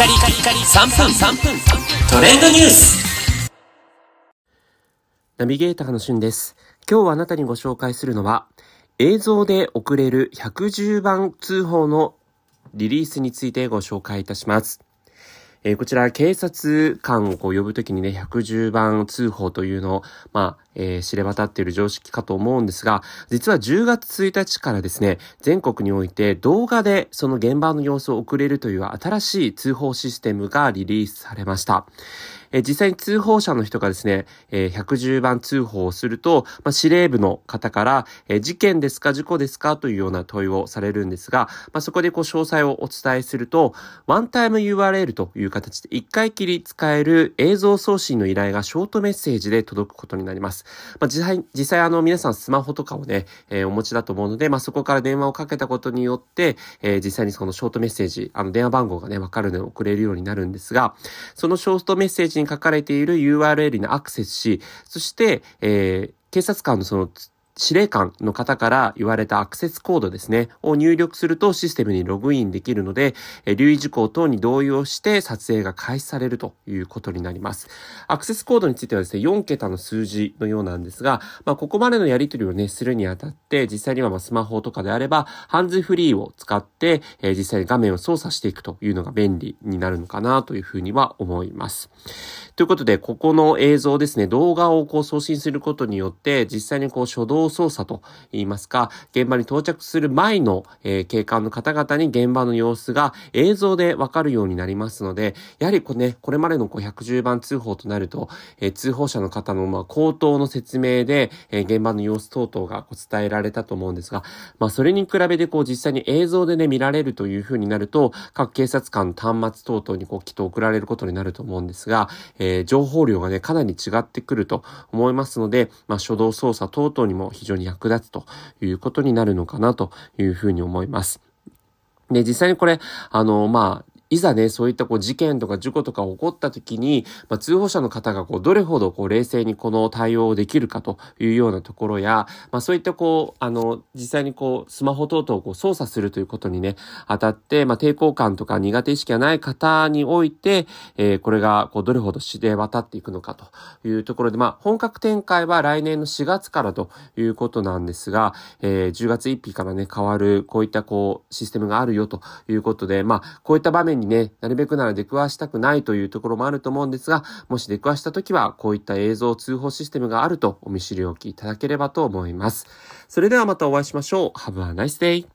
カリカリカリ3分3分トレンドニュースナビゲーターのしゅんです。今日あなたにご紹介するのは、映像で送れる110番通報のリリースについてご紹介いたします。えーこちら、警察官をこう呼ぶときにね、110番通報というのを、まあ、えー知れ渡っている常識かと思うんですが、実は10月1日からですね、全国において動画でその現場の様子を送れるという新しい通報システムがリリースされました。えー実際に通報者の人がですね、えー110番通報をすると、まあ、司令部の方から、えー事件ですか事故ですかというような問いをされるんですが、まあ、そこでこう詳細をお伝えすると、ワンタイム URL という形で一回きり使える映像送信の依頼がショートメッセージで届くことになります。まあ、実際、実際あの皆さんスマホとかをね、えーお持ちだと思うので、まあ、そこから電話をかけたことによって、えー実際にそのショートメッセージ、あの電話番号がね、わかるので送れるようになるんですが、そのショートメッセージに書かれている URL にアクセスし、そして、えー警察官のその司令官の方から言われたアクセスコードですね、を入力するとシステムにログインできるので、え留意事項等に同意をして撮影が開始されるということになります。アクセスコードについてはですね、4桁の数字のようなんですが、まあ、ここまでのやり取りをね、するにあたって、実際にはまあスマホとかであれば、ハンズフリーを使って、え実際に画面を操作していくというのが便利になるのかなというふうには思います。ということで、ここの映像ですね、動画をこう送信することによって、実際にこう初動操作と言いますか、現場に到着する前の、えー警官の方々に現場の様子が映像でわかるようになりますので、やはりこね、これまでの110番通報となると、えー通報者の方のまあ口頭の説明で、えー現場の様子等々がこう伝えられたと思うんですが、まあそれに比べてこう実際に映像でね、見られるという風になると、各警察官の端末等々にこうきっと送られることになると思うんですが、えー情報量がね、かなり違ってくると思いますので、まあ初動操作等々にも非常に役立つということになるのかなというふうに思います。で、実際にこれ、あの、まあ、いざね、そういったこう事件とか事故とか起こった時に、まあ、通報者の方がこう、どれほどこう、冷静にこの対応をできるかというようなところや、まあ、そういったこう、あの、実際にこう、スマホ等々をこう操作するということにね、当たって、まあ、抵抗感とか苦手意識がない方において、えーこれがこう、どれほど知れ渡っていくのかというところで、まあ、本格展開は来年の4月からということなんですが、えー10月1日からね、変わる、こういったこう、システムがあるよということで、まあ、こういった場面にね、なるべくなら出くわしたくないというところもあると思うんですが、もし出くわした時は、こういった映像通報システムがあるとお見知りおきいただければと思います。それではまたお会いしましょう。Have a nice day!